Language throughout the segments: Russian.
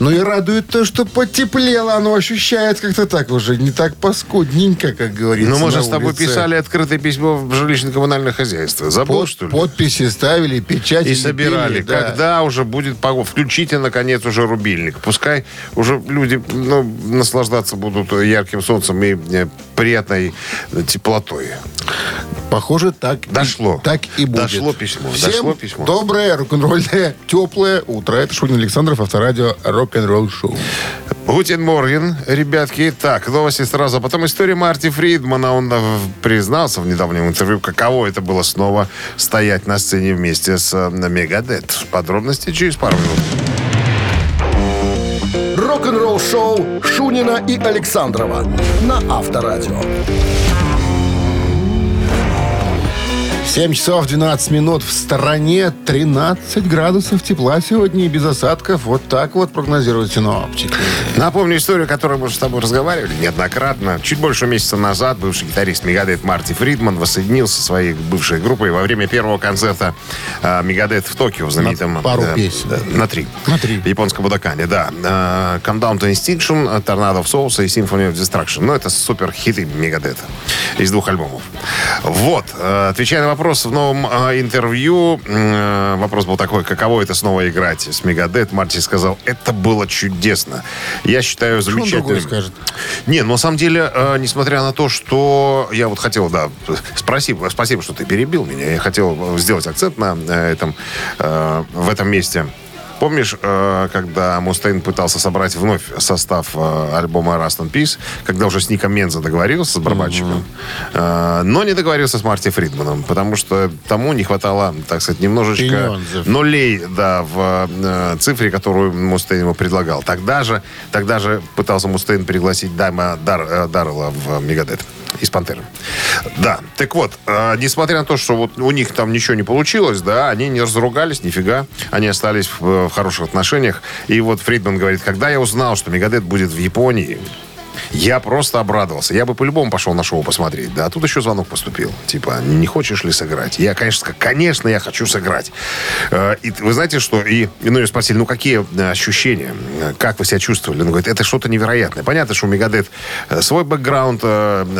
Ну и радует то, что потеплело, оно ощущается как-то так уже, не так паскудненько, как говорится Ну, мы же с тобой писали открытое письмо в жилищно-коммунальное хозяйство. Забыл, Под- что ли? Подписи ставили, печати И собирали. лепили, да. Когда уже будет погода? Включите, наконец, уже рубильник. Пускай уже люди ну, наслаждаться будут ярким солнцем и э, приятной теплотой. Похоже, так, и- Дошло. так и будет. Дошло письмо, Всем дошло письмо. доброе, рок-н-ролльное, теплое утро. Это Шунин Александров, авторадио «Рок-н-ролл шоу». Guten Morgen, ребятки. Так, новости сразу. А потом история Марти Фридмана. Он э, признался в недавнем интервью, каково это было снова стоять на сцене вместе с э, Megadeth. Подробности через пару минут. Рок-н-ролл-шоу Шунина и Александрова на Авторадио. 7 часов 12 минут в стороне, 13 градусов тепла сегодня и без осадков. Вот так вот прогнозируют синоптики. Напомню историю, которую мы с тобой разговаривали неоднократно. Чуть больше месяца назад бывший гитарист Мегадет Марти Фридман воссоединился со своей бывшей группой во время первого концерта э, Мегадет в Токио, в знаменитом... На пару э, песен. э, на три. На три. В японском Будакане, да. Э, Come Down to Extinction, э, Tornado of Souls и Symphony of Destruction. Ну, это супер хиты Мегадета из двух альбомов. Вот. э, Отвечая на вопрос в новом э, интервью, э, вопрос был такой, каково это снова играть с Мегадет, Марти сказал, это было чудесно. Я считаю замечательным. скажет? Не, на самом деле, э, несмотря на то, что я вот хотел, да, спасибо, спасибо, что ты перебил меня. Я хотел э, сделать акцент на этом, э, в этом месте. Помнишь, э, когда Мустейн пытался собрать вновь состав э, альбома Rust in Peace, когда уже с Ником Мензо договорился с барабанщиком, э, но не договорился с Марти Фридманом, потому что тому не хватало, так сказать, немножечко Пенёнзов. нулей, да, в цифре, которую Мустейн ему предлагал. Тогда же, тогда же пытался Мустейн пригласить Дайма Дар, Даррелла в Мегадет из Пантеры. Да, так вот, э, несмотря на то, что вот у них там ничего не получилось, да, они не разругались, нифига, они остались в, в хороших отношениях. И вот Фридман говорит, когда я узнал, что Мегадет будет в Японии, я просто обрадовался. Я бы по-любому пошел на шоу посмотреть. Да, а тут еще звонок поступил. Типа, не хочешь ли сыграть? Я, конечно, конечно, я хочу сыграть. Э, И вы знаете, что... И, ну, ее спросили, ну, какие э, ощущения? Как вы себя чувствовали? Он говорит, это что-то невероятное. Понятно, что у Мегадет э, свой бэкграунд,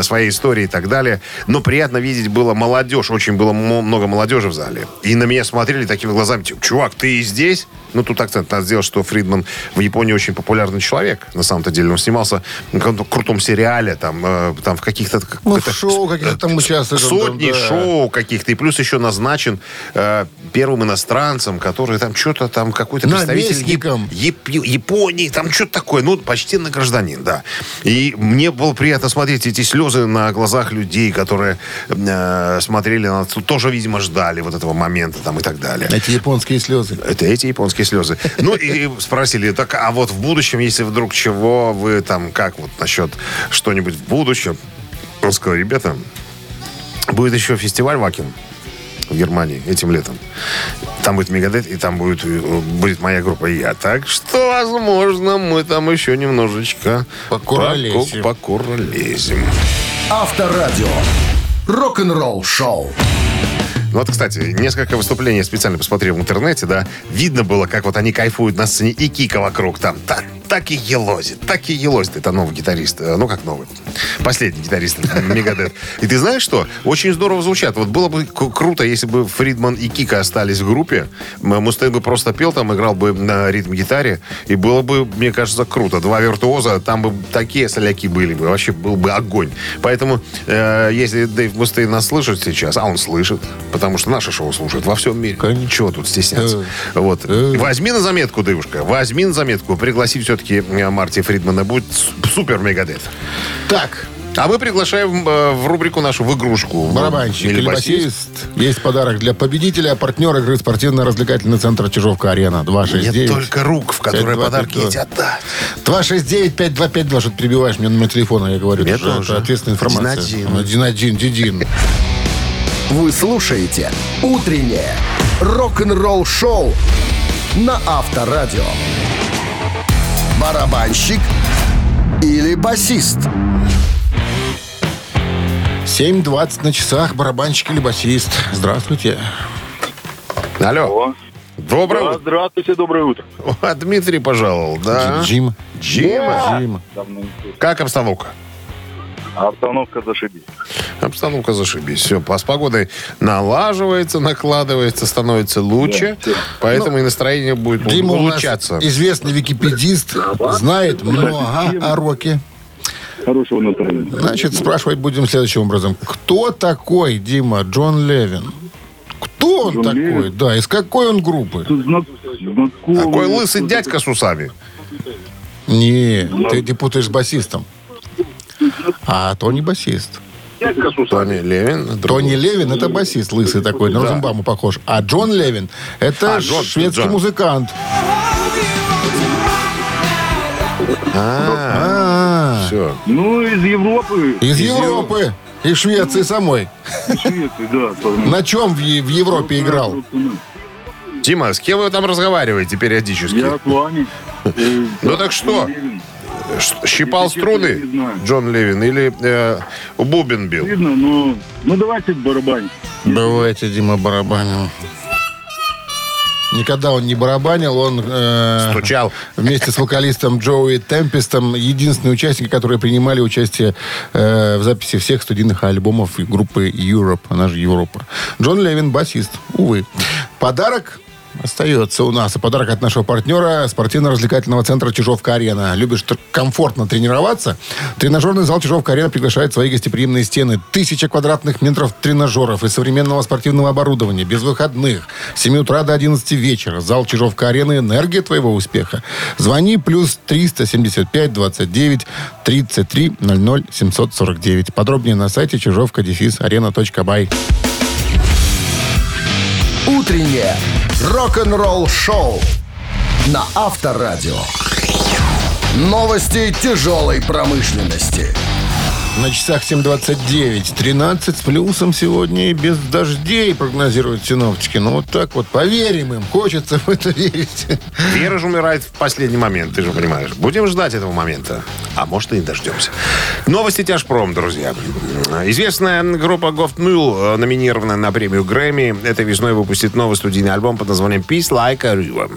своя история и так далее. Но приятно видеть было молодежь. Очень было много молодежи в зале. И на меня смотрели такими глазами, типа, чувак, ты и здесь? Ну, тут акцент надо сделать, что Фридман в Японии очень популярный человек. На самом-то деле он снимался каком-то крутом сериале, там, э, там в каких-то... Ну, в шоу каких-то там участвует. он там, Сотни да. шоу каких-то. И плюс еще назначен э, первым иностранцем, который там что-то там какой-то представитель. Яп- Яп- Японии, там что-то такое. Ну, почти на гражданин, да. И мне было приятно смотреть эти слезы на глазах людей, которые э, смотрели на тоже, видимо, ждали вот этого момента там и так далее. Эти японские слезы. Это эти японские слезы. Ну, и спросили, так, а вот в будущем, если вдруг чего, вы там, как вот насчет что-нибудь в будущем? Он сказал, ребята, будет еще фестиваль Вакин в Германии этим летом. Там будет Мегадет, и там будет, будет моя группа и я. Так что, возможно, мы там еще немножечко Покуролесим. поку- покуролесим. Авторадио. Рок-н-ролл шоу. Ну вот, кстати, несколько выступлений я специально посмотрел в интернете, да. Видно было, как вот они кайфуют на сцене, и Кика вокруг там. Так, так и елозит, так и елозит. Это новый гитарист. э, Ну, как новый. Последний гитарист Мегадет. И ты знаешь что? Очень здорово звучат. Вот было бы круто, если бы Фридман и Кика остались в группе. Мустейн бы просто пел там, играл бы на ритм-гитаре. И было бы, мне кажется, круто. Два виртуоза, там бы такие соляки были бы. Вообще был бы огонь. Поэтому, э, если Дэйв Мустейн нас слышит сейчас, а он слышит, потому что наше шоу слушают во всем мире. Конечно. Чего тут стесняться? Э, Вот. э. Возьми на заметку, девушка, возьми на заметку. Пригласи все-таки э, Марти Фридмана. Будет супер мегадет. Так, А мы приглашаем э, в рубрику нашу в игрушку. барабанщик Или или басист. басист. Есть подарок для победителя, партнер игры спортивно-развлекательный центр Чижовка-Арена. Нет 269. только рук, в которые 5-2-5-2. подарки эти отдать. 269-5252, что ты прибиваешь мне номер телефона, я говорю. Мне это же- тоже. Это ответственная информация. Один-один. Один-один, дидин. Вы слушаете «Утреннее рок-н-ролл-шоу» на Авторадио. Барабанщик или басист? 7.20 на часах. Барабанщик или басист. Здравствуйте. Алло. Доброе Да, утро. здравствуйте, доброе утро. О, Дмитрий пожаловал, да? Джим. Джим. Слышал. Как обстановка? А обстановка зашибись. Обстановка зашибись. Все, с погодой налаживается, накладывается, становится лучше. Да. Поэтому и настроение будет Дима у нас улучшаться. известный википедист, знает много о роке. Хорошего настроения. Значит, спрашивать будем следующим образом. Кто такой, Дима, Джон Левин? Кто он Джон такой? Левин? Да, из какой он группы? Знак- знакомый- Такой лысый дядька с усами. Не, ты, ты путаешь с басистом. А Тони басист. Тони Левин. другой. Тони Левин это басист, лысый такой, на Розенбаму похож. А Джон Левин это А, Джон, шведский Джон. музыкант. А, А, все. Ну, из Европы. из Европы. Из Швеции самой. Из Швеции, да. На чем в, в Европе играл? Дима, с кем вы там разговариваете периодически? Я с вами. Э, Ну так что? Щипал Если честно, струны не знаю. Джон Левин или э, бубен бил? Видно, но... Ну, давайте барабань. Давайте, Дима, барабанил. Никогда он не барабанил, он э, Стучал. вместе с вокалистом Джоуи Темпестом единственные участники, которые принимали участие э, в записи всех студийных альбомов группы Europe, она же Европа. Джон Левин, басист, увы. Подарок остается у нас. И подарок от нашего партнера спортивно-развлекательного центра «Чижовка-арена». Любишь комфортно тренироваться? Тренажерный зал «Чижовка-арена» приглашает свои гостеприимные стены. Тысяча квадратных метров тренажеров и современного спортивного оборудования. Без выходных. С 7 утра до 11 вечера. Зал «Чижовка-арена» – энергия твоего успеха. Звони плюс 375 29 33 00 749. Подробнее на сайте чижовка-арена.бай. Утреннее рок-н-ролл-шоу на Авторадио. Новости тяжелой промышленности. На часах 7.29. 13 с плюсом сегодня и без дождей прогнозируют синоптики. Ну, вот так вот. Поверим им. Хочется в это верить. Вера же умирает в последний момент, ты же понимаешь. Будем ждать этого момента. А может, и не дождемся. Новости тяжпром, друзья. Известная группа Goft Mule, номинированная на премию Грэмми, этой весной выпустит новый студийный альбом под названием Peace Like a River.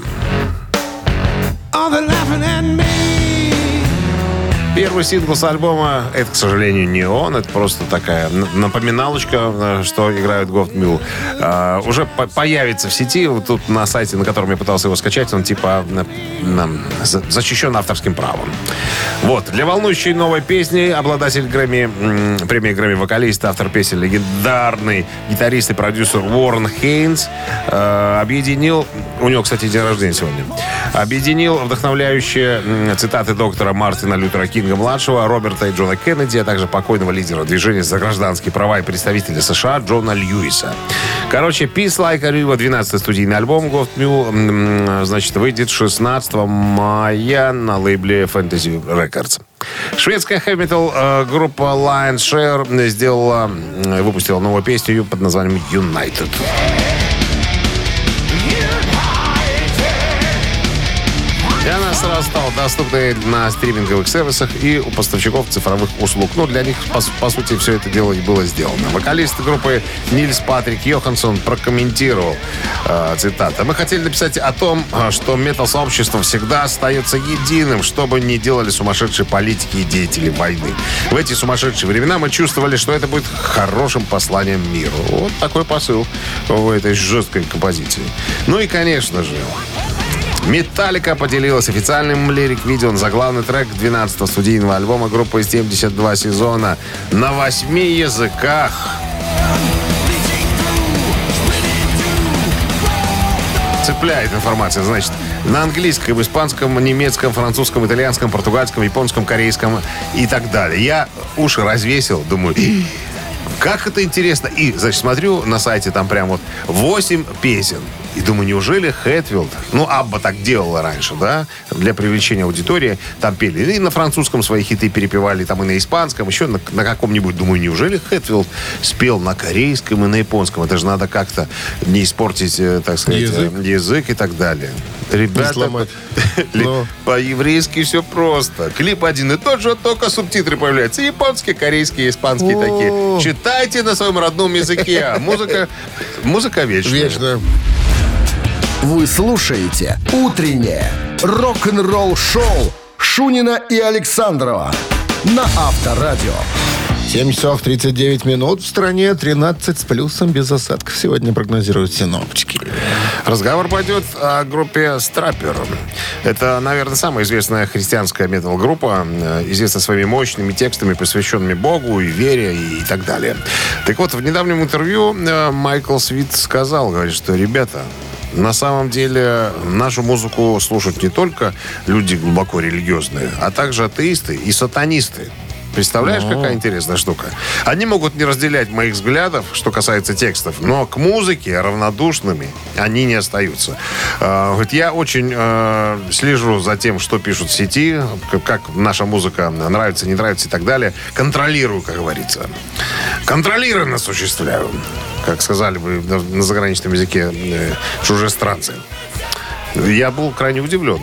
Первый сингл с альбома, это, к сожалению, не он, это просто такая напоминалочка, э, что играют Goft Mule. А, уже по- появится в сети, вот тут на сайте, на котором я пытался его скачать, он типа на- на- за- защищен авторским правом. Вот, для волнующей новой песни обладатель Грэмми, премии Грэмми вокалист, автор песен, легендарный гитарист и продюсер Уоррен Хейнс э, объединил, у него, кстати, день рождения сегодня, объединил вдохновляющие цитаты доктора Мартина Лютера Кинга-младшего, Роберта и Джона Кеннеди, а также покойного лидера движения за гражданские права и представителя США Джона Льюиса. Короче, Peace Like a River, 12 студийный альбом м, значит, выйдет 16 мая на лейбле Fantasy Records. Шведская хэви-метал группа Lion Share сделала, выпустила новую песню под названием United. И она сразу стала доступной на стриминговых сервисах и у поставщиков цифровых услуг. Ну, для них, по, по сути, все это дело и было сделано. Вокалист группы Нильс Патрик Йоханссон прокомментировал, э, цитата, «Мы хотели написать о том, э, что метал-сообщество всегда остается единым, что бы ни делали сумасшедшие политики и деятели войны. В эти сумасшедшие времена мы чувствовали, что это будет хорошим посланием миру». Вот такой посыл в этой жесткой композиции. Ну и, конечно же, Металлика поделилась официальным лирик-видео на заглавный трек 12-го студийного альбома группы 72 сезона на восьми языках. Цепляет информация, значит, на английском, испанском, немецком, французском, итальянском, португальском, японском, корейском и так далее. Я уши развесил, думаю, как это интересно. И, значит, смотрю на сайте, там прям вот 8 песен. И думаю, неужели Хэтфилд, ну, Абба так делала раньше, да, для привлечения аудитории, там пели и на французском свои хиты перепевали, там и на испанском, еще на, на каком-нибудь, думаю, неужели Хэтфилд спел на корейском и на японском? Это же надо как-то не испортить, э, так сказать, Язык. э, язык и так далее. Ребята, ли- Ну. по-еврейски все просто. Клип один и тот же, только субтитры появляются. Японские, корейские, испанские такие. Читать Читайте на своем родном языке. Музыка, музыка вечная. Вечно. Вы слушаете «Утреннее рок-н-ролл-шоу» Шунина и Александрова на Авторадио. 7 часов 39 минут. В стране 13 с плюсом без осадков. Сегодня прогнозируют синоптики. Разговор пойдет о группе Страппер. Это, наверное, самая известная христианская метал-группа, э, известна своими мощными текстами, посвященными Богу и вере и так далее. Так вот, в недавнем интервью э, Майкл Свит сказал, говорит, что, ребята, на самом деле нашу музыку слушают не только люди глубоко религиозные, а также атеисты и сатанисты. Представляешь, какая интересная штука? Они могут не разделять моих взглядов, что касается текстов, но к музыке равнодушными они не остаются. А, Говорит, я очень э, слежу за тем, что пишут в сети, как наша музыка нравится, не нравится и так далее. Контролирую, как говорится. Контролированно осуществляю. Как сказали бы на на заграничном языке э, чужестранцы. Я был крайне удивлен.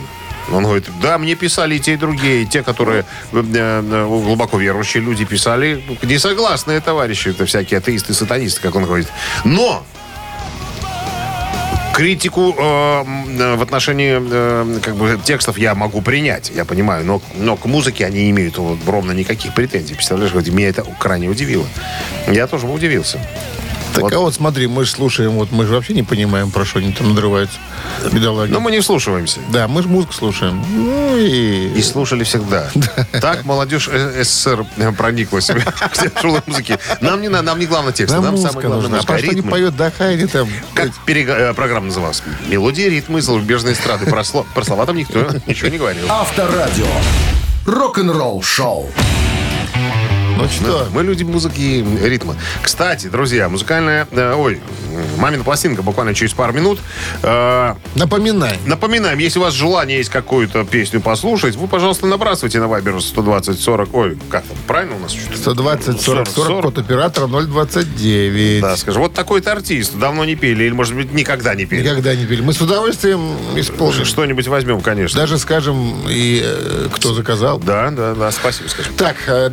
Он говорит, да, мне писали и те, и другие, и те, которые э, э, глубоко верующие люди писали, несогласные товарищи, это всякие атеисты, сатанисты, как он говорит. Но критику э, э, в отношении э, как бы текстов я могу принять, я понимаю, но, но к музыке они не имеют вот, ровно никаких претензий. Представляешь, меня это крайне удивило. Я тоже удивился. Так, Вот. а вот смотри, мы же слушаем, вот мы же вообще не понимаем, про что они там надрываются. Бедолаги. Но мы не вслушиваемся. Да, мы же музыку слушаем. Ну и... И слушали всегда. Так молодежь э, СССР прониклась к тяжелой музыке. Нам не надо, нам не главное текст. Нам самое главное нужна. А музыка. про что они Ритмы. поют, да, они там... Как э, программа называлась? Мелодии, ритмы, зарубежной эстрады. Про, сло- про слова там никто ничего не говорил. Авторадио. Рок-н-ролл-шоу. Ну что, Мы люди музыки и ритма. Кстати, друзья, музыкальная... э, ой, мамина пластинка буквально через пару минут. Э, напоминай. Напоминаем, если у вас желание есть какую-то песню послушать, вы, пожалуйста, набрасывайте на Viber 120 40. Ой, как там, правильно у нас что-то? 120 40 40 40. код оператора 029. Да, скажи, вот такой-то артист, давно не пели, или, может быть, никогда не пели. Никогда не пели. Мы с удовольствием исполним. Что-нибудь возьмем, конечно. Даже скажем, и э, кто заказал. Да, да, да, спасибо, скажем. Так, э,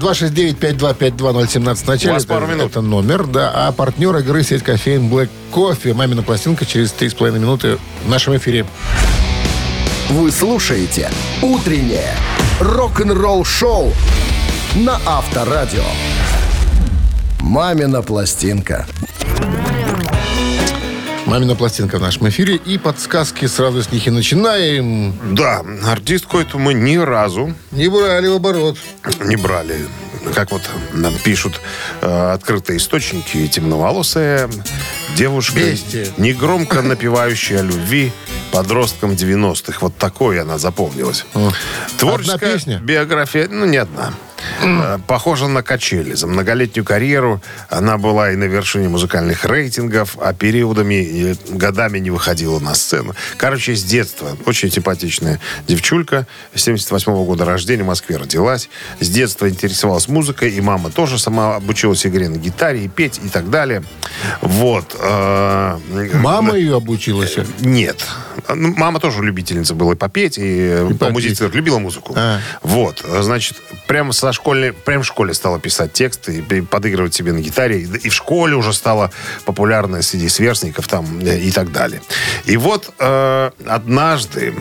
269-5252017 в начале. У вас это, пару минут. Это номер, да. А партнер игры сеть кофеин Black Coffee. Мамина пластинка через 3,5 минуты в нашем эфире. Вы слушаете «Утреннее рок-н-ролл-шоу» на Авторадио. «Мамина пластинка». Мамина пластинка в нашем эфире. И подсказки сразу с них и начинаем. Да, артистку эту мы ни разу Не брали в оборот. не брали. Как вот нам пишут э, открытые источники, темноволосая девушка, Бестия. негромко напевающая о любви подросткам 90-х. Вот такой она запомнилась. Творческая Одна песня? биография, ну, не одна. Э, Похожа на качели. За многолетнюю карьеру она была и на вершине музыкальных рейтингов, а периодами и годами не выходила на сцену. Короче, с детства. Очень симпатичная девчулька. 78 года рождения в Москве родилась. С детства интересовалась музыкой, и мама тоже сама обучилась игре на гитаре, и петь, и так далее. Вот. э, Мама ее обучилась. нет. Ну, Мама тоже любительница была и попеть, и, э, помузицировать. Любила музыку. А. Вот. Значит, прямо со школьной, прямо в школе стала писать тексты и подыгрывать себе на гитаре. И в школе уже стала популярной среди сверстников там э, и так далее. И вот э, однажды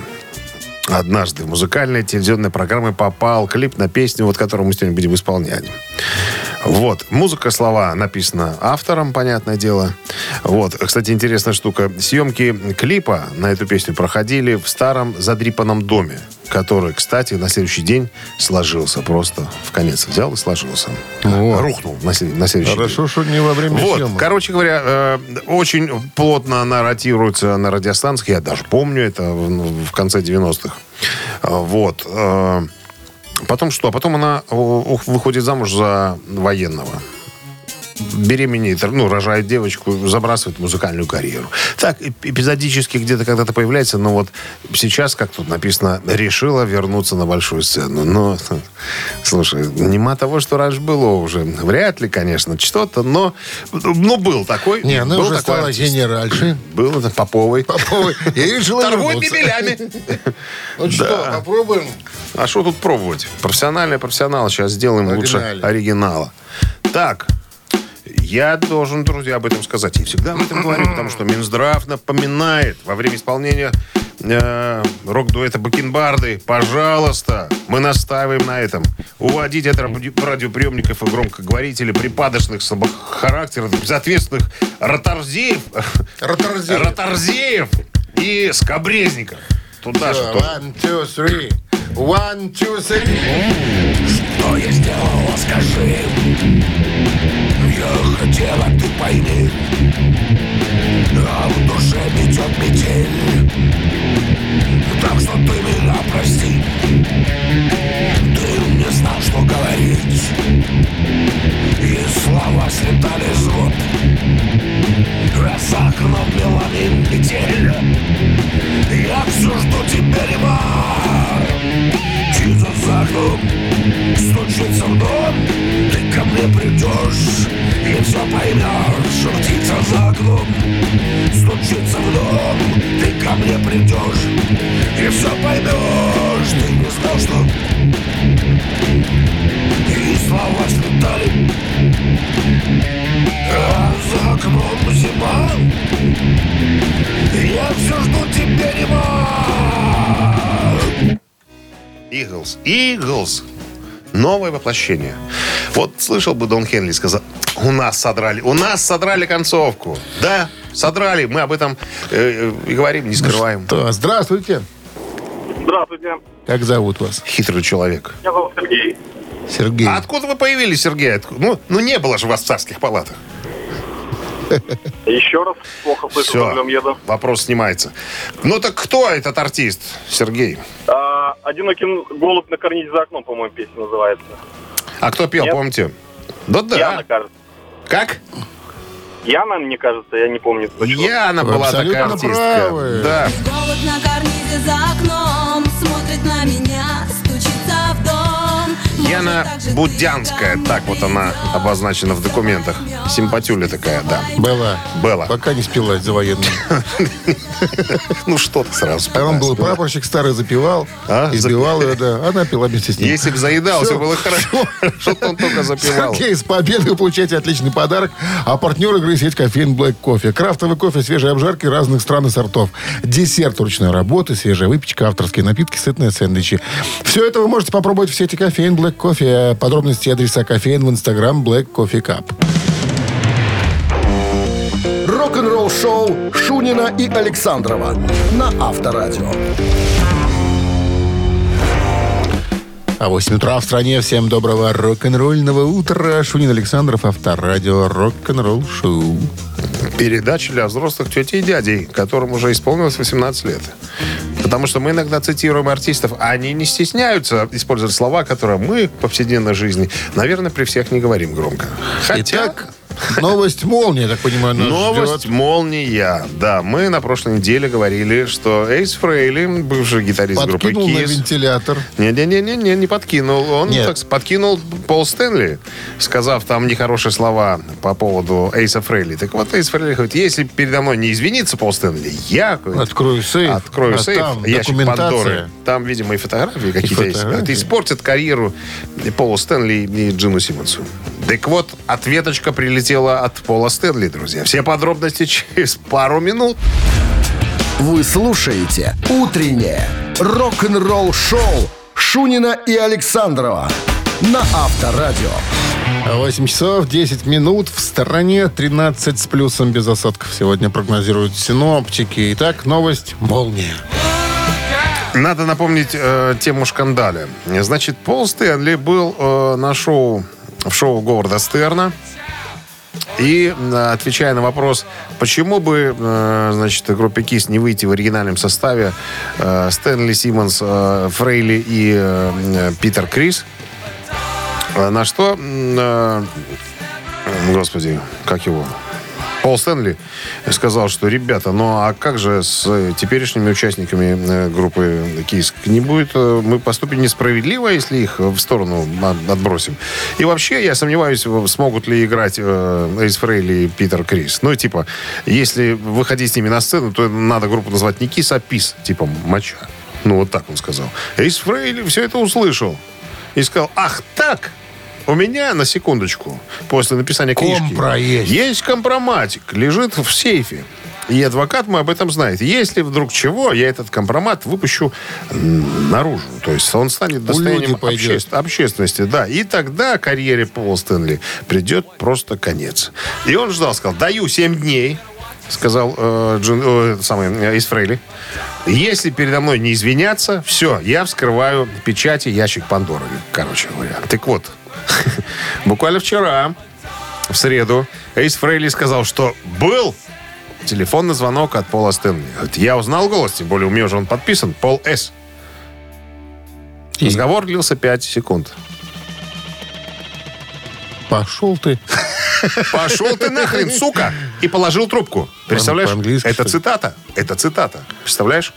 Однажды в музыкальные телевизионные программы попал клип на песню, вот которую мы сегодня будем исполнять. Вот. Музыка, слова написана автором, понятное дело. Вот. Кстати, интересная штука. Съемки клипа на эту песню проходили в старом задрипанном доме, который, кстати, на следующий день сложился просто в конец. Взял и сложился. Вот. Рухнул на, след- на следующий день. Хорошо, что не во время Вот, съемок. короче говоря, э, очень плотно она ротируется на радиостанциях. Я даже помню это в, в конце 90-х. Э, Вот. э, Потом что? Потом она выходит замуж за военного. Беременеет, ну, рожает девочку, забрасывает музыкальную карьеру. Так, эп- эпизодически где-то когда-то появляется, но вот сейчас, как тут написано, решила вернуться на большую сцену. Но, слушай, нема того, что раньше было уже. Вряд ли, конечно, что-то, но, ну, был такой. Не, она был уже такой стала артист. генеральшей. Был это Поповой. Поповой. И решила Торгует бибелями. Ну что, попробуем? А что тут пробовать? Профессиональный профессионал. Сейчас сделаем лучше оригинала. Так. Я должен, друзья, об этом сказать. Я всегда об этом говорю, потому что Минздрав напоминает во время исполнения э, рок-дуэта Бакенбарды, пожалуйста, мы настаиваем на этом. Уводить от ради- радиоприемников и громкоговорителей припадочных слабохарактерных, безответственных ротарзеев, Ротарзеев. ротарзеев и скобрезников. Туда же. One, two, three. One, two, three. Что я сделала, скажи Ты пойми. А в душе метет метель Новое воплощение. Вот слышал бы Дон Хенли сказал, у нас содрали, у нас содрали концовку. Да, содрали. Мы об этом э, и говорим, не скрываем. То, здравствуйте. Здравствуйте. Как зовут вас? Хитрый человек. Меня зовут Сергей. Сергей. А откуда вы появились, Сергей? Отку- Ну, ну не было же вас в царских палатах. Еще раз плохо слышу, Все, еду. вопрос снимается. Ну так кто этот артист, Сергей? А, одинокий голубь на карнизе за окном, по-моему, песня называется. А кто пел, Нет. помните? Да да. Яна, кажется. Как? Яна, мне кажется, я не помню точно. Яна Вы была такая артистка. правы. Да. Голубь на карнизе за окном Смотрит на меня, Яна Будянская, так вот она обозначена в документах. Симпатюля такая, да. Была. Была. Пока не спилась за военным. Ну что ты сразу А он был прапорщик старый, запивал, А, избивал ее, да. Она пила вместе с ним. Если бы заедал, все было хорошо. Что-то он только запивал. Сергей, с победой вы получаете отличный подарок. А партнер игры сеть кофеин Black Кофе. Крафтовый кофе, свежие обжарки разных стран и сортов. Десерт ручной работы, свежая выпечка, авторские напитки, сытные сэндвичи. Все это вы можете попробовать в сети кофеин Black Кофе. Подробности адреса кофеин в инстаграм Black Coffee Cup. Рок-н-ролл шоу Шунина и Александрова на Авторадио. А 8 утра в стране. Всем доброго рок-н-ролльного утра. Шунин Александров, Авторадио, рок-н-ролл шоу. Передача для взрослых тетей и дядей, которым уже исполнилось 18 лет. Потому что мы иногда цитируем артистов, а они не стесняются использовать слова, которые мы в повседневной жизни, наверное, при всех не говорим громко. Хотя... Итак, новость молнии, я так понимаю, нас Новость ждет. молния. Да, мы на прошлой неделе говорили, что Эйс Фрейли, бывший гитарист группы Подкинул на Kiss, вентилятор. Не-не-не, не не подкинул. Он Нет. так подкинул Пол Стэнли, сказав там нехорошие слова по поводу Эйса Фрейли. Так вот, Эйс Фрейли говорит, если передо мной не извинится Пол Стэнли, я говорит, Открою сейф. открою а сейф, там ящик. Пандоры. Там, видимо, и фотографии какие-то есть. Это испортит карьеру Полу Стэнли и Джину Симмонсу. Так вот, ответочка прилетела от Пола Стэнли, друзья. Все подробности через пару минут. Вы слушаете «Утреннее рок-н-ролл-шоу» Шунина и Александрова на Авторадио. 8 часов 10 минут. В стороне 13 с плюсом без осадков. Сегодня прогнозируют синоптики. Итак, новость «Молния». Надо напомнить э, тему шкандаля. Значит, Пол Стэнли был э, на шоу, в шоу Говарда Стерна. И, э, отвечая на вопрос, почему бы, э, значит, группе Кис не выйти в оригинальном составе э, Стэнли Симмонс, Фрейли и Питер Крис, на что, господи, как его, Пол Стэнли сказал, что, ребята, ну а как же с теперешними участниками э, группы Киск? Не будет, э, мы поступим несправедливо, если их в сторону от- отбросим. И вообще, я сомневаюсь, смогут ли играть э, Эйс Фрейли и Питер Крис. Ну, типа, если выходить с ними на сцену, то надо группу назвать не Кис, а Пис, типа моча. Ну, вот так он сказал. Эйс Фрейли все это услышал. И сказал, ах так, У меня, на секундочку, после написания книжки... Компра есть. Есть компроматик, лежит в сейфе. И адвокат мой об этом знает. Если вдруг чего, я этот компромат выпущу наружу. То есть он станет достоянием обще- общественности. Да. И тогда карьере Пола Стэнли придет просто конец. И он ждал, сказал, даю 7 дней, сказал э, Джин, э, самый, э, из Фрейли. Если передо мной не извиняться, все, я вскрываю печати ящик Пандоры. Короче говоря. Так вот, буквально вчера, в среду, Эйс Фрейли сказал, что был телефонный звонок от Пола Стэнли. Я узнал голос, тем более у меня же он подписан, Пол С. И Разговор длился 5 секунд. пошел ты. Пошел ты нахрен, сука! И положил трубку. Представляешь? Это цитата. Это цитата. Представляешь?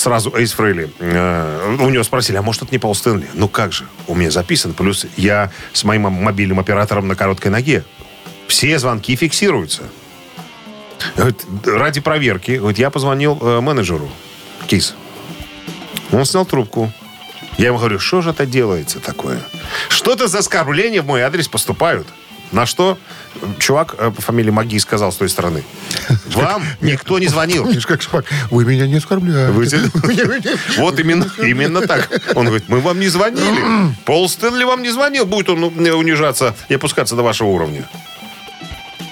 Сразу Эйс Фрейли. э, у него спросили, а может, это не Пол Стэнли? Ну как же? У меня записан. Плюс я с моим мобильным оператором на короткой ноге. Все звонки фиксируются. Ради проверки, говорит, я позвонил э, менеджеру КИС. Он снял трубку. Я ему говорю, что же это делается такое? Что-то за оскорбления в мой адрес поступают. На что чувак э, по фамилии Маги сказал с той стороны. Вам никто не звонил. Видишь, как шпак. Вы меня не оскорбляете. Вот именно, именно так. Он говорит, мы вам не звонили. Пол Стэнли вам не звонил. Будет он унижаться и опускаться до вашего уровня.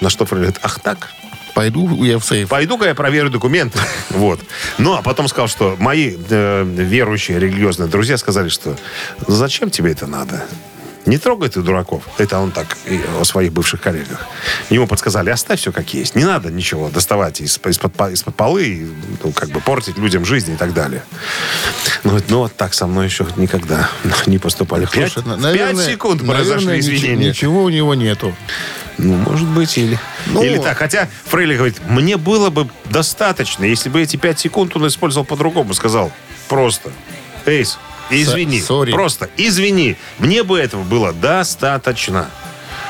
На что говорит, ах так? Пойду я в сейф. Пойду-ка я проверю документы. Вот. Ну, а потом сказал, что мои э, верующие, религиозные друзья сказали, что зачем тебе это надо? Не трогай ты дураков. Это он так о своих бывших коллегах. Ему подсказали, оставь все как есть. Не надо ничего доставать из- из-под, по- из-под полы, и, ну, как бы портить людям жизнь и так далее. Ну, говорит, ну, вот так со мной еще никогда не поступали. Пять, Слушай, пять наверное- секунд наверное, произошли нич- извинения. Ничего у него нету. Ну, может быть, или... Ну, или так. Хотя Фрейли говорит, мне было бы достаточно, если бы эти пять секунд он использовал по-другому. Сказал, просто, Эйс, извини. сори. Просто, извини. Мне бы этого было достаточно.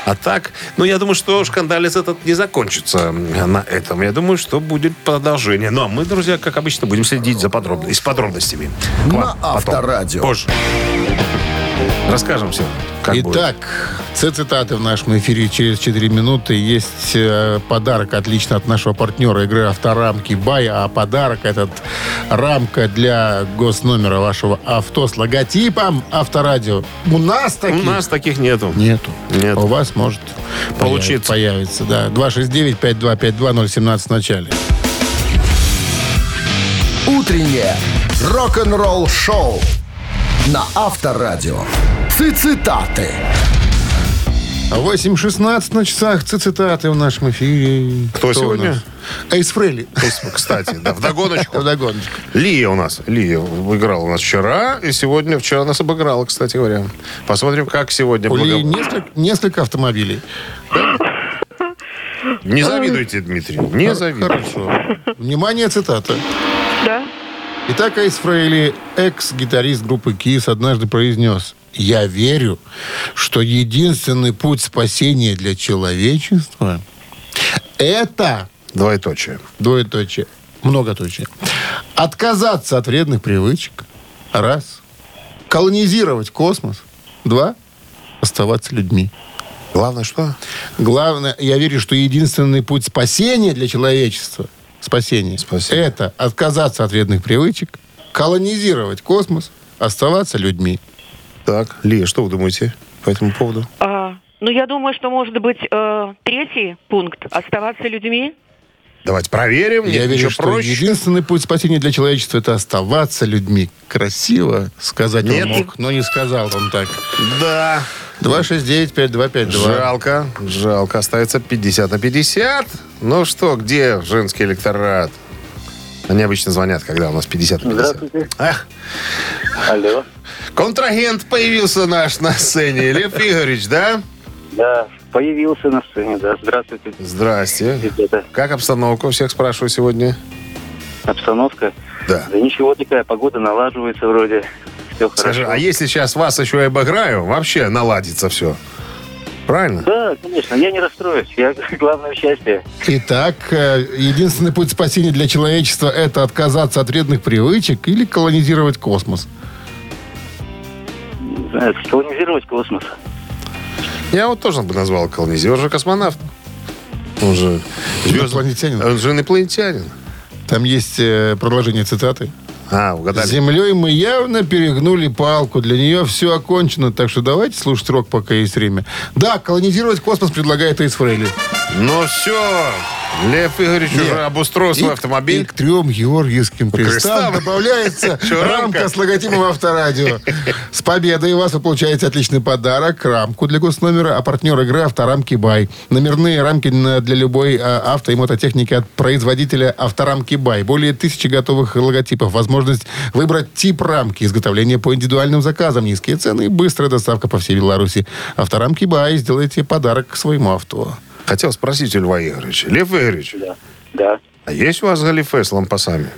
А так, ну, я думаю, что шкандалец этот не закончится на этом. Я думаю, что будет продолжение. Ну, а мы, друзья, как обычно, будем следить за подробно- с подробностями. На потом. Авторадио. Позже. Расскажем всем, как будет. Итак, цитаты в нашем эфире через 4 минуты. Есть подарок отлично от нашего партнера игры «Авторамки Бай». А подарок этот рамка для госномера вашего авто с логотипом «Авторадио». У нас У таких нас таких нету. нету. Нет. У вас может Получиться. Появится, да. 269-5252-017 в начале. Утреннее рок-н-ролл-шоу на Авторадио. Цитаты. 8.16 на часах. Цитаты в нашем эфире. Кто у сегодня? Эйс Фрейли. Кстати, да, вдогоночку. Вдогоночку. Лия у нас. Лия выиграла у нас вчера, и сегодня, вчера нас обыграла, кстати говоря. Посмотрим, как сегодня. У Лии благо- несколько, несколько автомобилей. Не завидуйте, Дмитрий, не завидуйте. Хорошо. Внимание, цитата. Да. Итак, Эйс Фрейли, экс-гитарист группы Кис, однажды произнес, «Я верю, что единственный путь спасения для человечества – это, Двоеточие. двоеточие, многоточие, отказаться от вредных привычек, раз, колонизировать космос, два, оставаться людьми». Главное, что? Главное, я верю, что единственный путь спасения для человечества, спасения, Спасение. это отказаться от вредных привычек, колонизировать космос, оставаться людьми. Так, Лия, что вы думаете по этому поводу? А, ну, я думаю, что может быть э, третий пункт – оставаться людьми. Давайте проверим. я верю, что проще. единственный путь спасения для человечества это оставаться людьми. Красиво сказать Нет. он мог, но не сказал он так. Да. 269-5252. Жалко, жалко. Остается 50 на 50. Ну что, где женский электорат? Они обычно звонят, когда у нас 50 на 50. Здравствуйте. Ах, Алло. Контрагент появился наш на сцене. Лев Игоревич, да? Да, появился на сцене, да. Здравствуйте, Здрасте. ребята. Как обстановка? У всех спрашиваю сегодня. Обстановка? Да. Да ничего, такая погода налаживается вроде. Все Скажи, хорошо. а если сейчас вас еще и обыграю, вообще наладится все. Правильно? Да, конечно, я не расстроюсь. Я главное счастье. Итак, э, единственный путь спасения для человечества это отказаться от вредных привычек или колонизировать космос. Знаю, колонизировать космос. Я вот тоже бы назвал колонизер. Он же космонавт. Он же Инопланетянин. Он же инопланетянин. Там есть э, продолжение цитаты. А, угадали. Землей мы явно перегнули палку. Для нее все окончено. Так что давайте слушать рок, пока есть время. Да, колонизировать космос предлагает Эйс Фрейли. Ну все, Лев Игоревич Нет. уже обустроил свой И- автомобиль. И к трем георгиевским крестам крестам. добавляется рамка? с логотипом авторадио. С победой вас вы получаете отличный подарок. Рамку для госномера, а партнер игры «Авторамки Бай». Номерные рамки для любой а, авто и мототехники от производителя «Авторамки Бай». Более тысячи готовых логотипов. Возможность выбрать тип рамки. Изготовление по индивидуальным заказам. Низкие цены и быстрая доставка по всей Беларуси. «Авторамки Бай». Сделайте подарок своему авто. Хотел спросить у Льва Игоревича. Лев Игоревич, Да. Да. а есть у вас галифе с лампасами?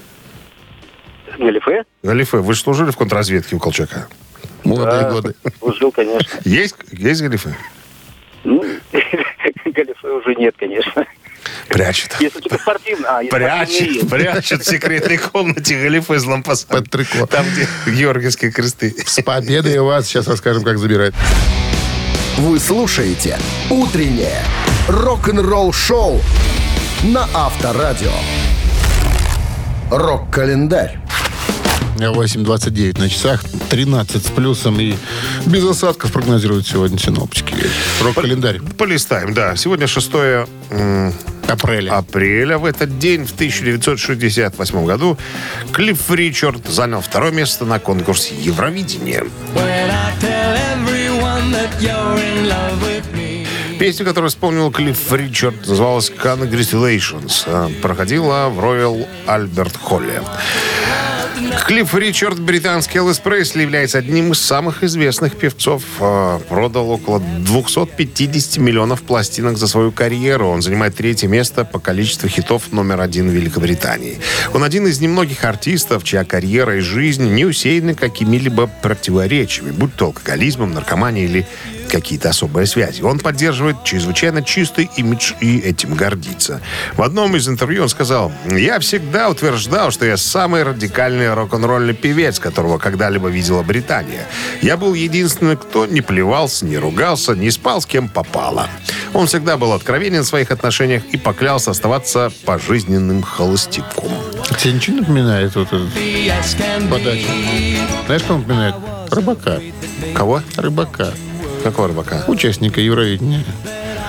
Галифе? Галифе, вы же служили в контрразведке у Колчака. Молодые Да, годы. Служил, конечно. Есть, есть галифе? Ну, галифе уже нет, конечно. Прячет. Если только спортивно. А, если спортивные Прячет, есть. прячет в секретной комнате галифе с лампасами. Под трико. Там, где георгиевские кресты. С победой вас. Сейчас расскажем, как забирать. Вы слушаете «Утреннее рок-н-ролл-шоу» на Авторадио. Рок-календарь. 8.29 на часах, 13 с плюсом и без осадков прогнозируют сегодня синоптики. Рок-календарь Полистаем, да. Сегодня 6 м, апреля. апреля. В этот день, в 1968 году, Клифф Ричард занял второе место на конкурсе Евровидения. Песня, которую исполнил Клифф Ричард, называлась «Congratulations». А, Проходила в Royal Альберт Холле. Клифф Ричард, британский Элвис Пресли, является одним из самых известных певцов. А, Продал около 250 миллионов пластинок за свою карьеру. Он занимает третье место по количеству хитов номер один в Великобритании. Он один из немногих артистов, чья карьера и жизнь не усеяны какими-либо противоречиями, будь то алкоголизмом, наркоманией или какие-то особые связи. Он поддерживает чрезвычайно чистый имидж и этим гордится. В одном из интервью он сказал, «Я всегда утверждал, что я самый радикальный рок-н-ролльный певец, которого когда-либо видела Британия. Я был единственный, кто не плевался, не ругался, не спал с кем попало». Он всегда был откровенен в своих отношениях и поклялся оставаться пожизненным холостяком. Тебе ничего не напоминает вот этот подача? Знаешь, кого напоминает? Рыбака. Кого? Рыбака. Какого рыбака? Участника Евровидения.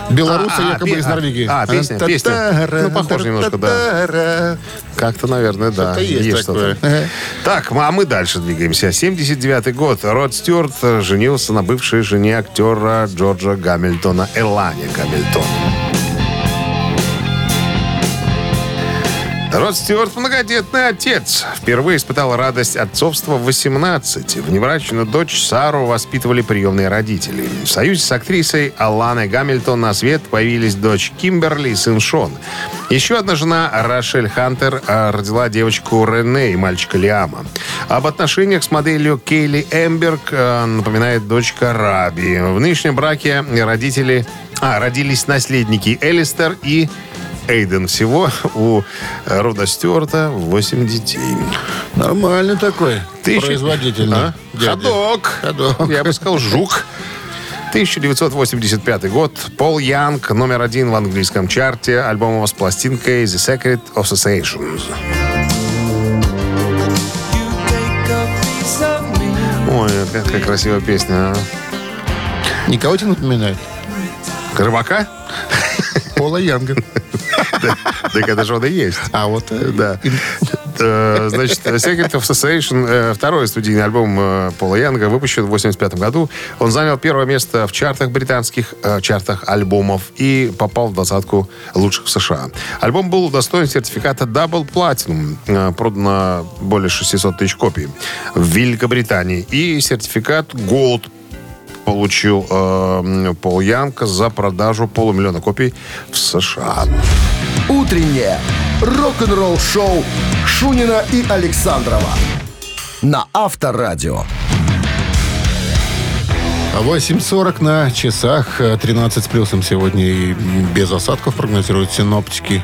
Белорусы А, а, якобы пе- из а, Норвегии. а, песня, песня. Ну, похоже немножко, да. Как-то, наверное, да. Что-то есть что-то. Так, а мы дальше двигаемся. 79-й год. Род Стюарт женился на бывшей жене актера Джорджа Гамильтона, Элане Гамильтон. Род Стюарт – многодетный отец. Впервые испытал радость отцовства в 18. Внебрачную дочь Сару воспитывали приемные родители. В союзе с актрисой Аланой Гамильтон на свет появились дочь Кимберли и сын Шон. Еще одна жена, Рошель Хантер, а, родила девочку Рене и мальчика Лиама. Об отношениях с моделью Кейли Эмберг а, напоминает дочка Раби. В нынешнем браке родители... А, родились наследники Элистер и Эйден. Всего у рода Стюарта 8 детей. Нормально такой. Тысяча- Производительный. А? дядя. Ходок. Ходок. Я бы сказал, жук. 1985 год. Пол Янг, номер один в английском чарте. Альбом его с пластинкой The Secret of Sensations. Ой, какая красивая песня. а. Никого тебе напоминает? Рыбака? Пола Янга. Так это же он и есть. А вот... э, Да. Э, Значит, Secret of Association, э, второй студийный альбом Пола Янга, выпущен в 85 году. Он занял первое место в чартах британских, чартах альбомов и попал в двадцатку лучших в США. Альбом был удостоен сертификата Double Platinum, продано более 600 тысяч копий в Великобритании, и сертификат Gold получил э, Пол Янг за продажу полумиллиона копий в США. Утреннее рок-н-ролл-шоу Шунина и Александрова на Авторадио. 8.40 на часах, э, 13 с плюсом сегодня и без осадков прогнозируют синоптики.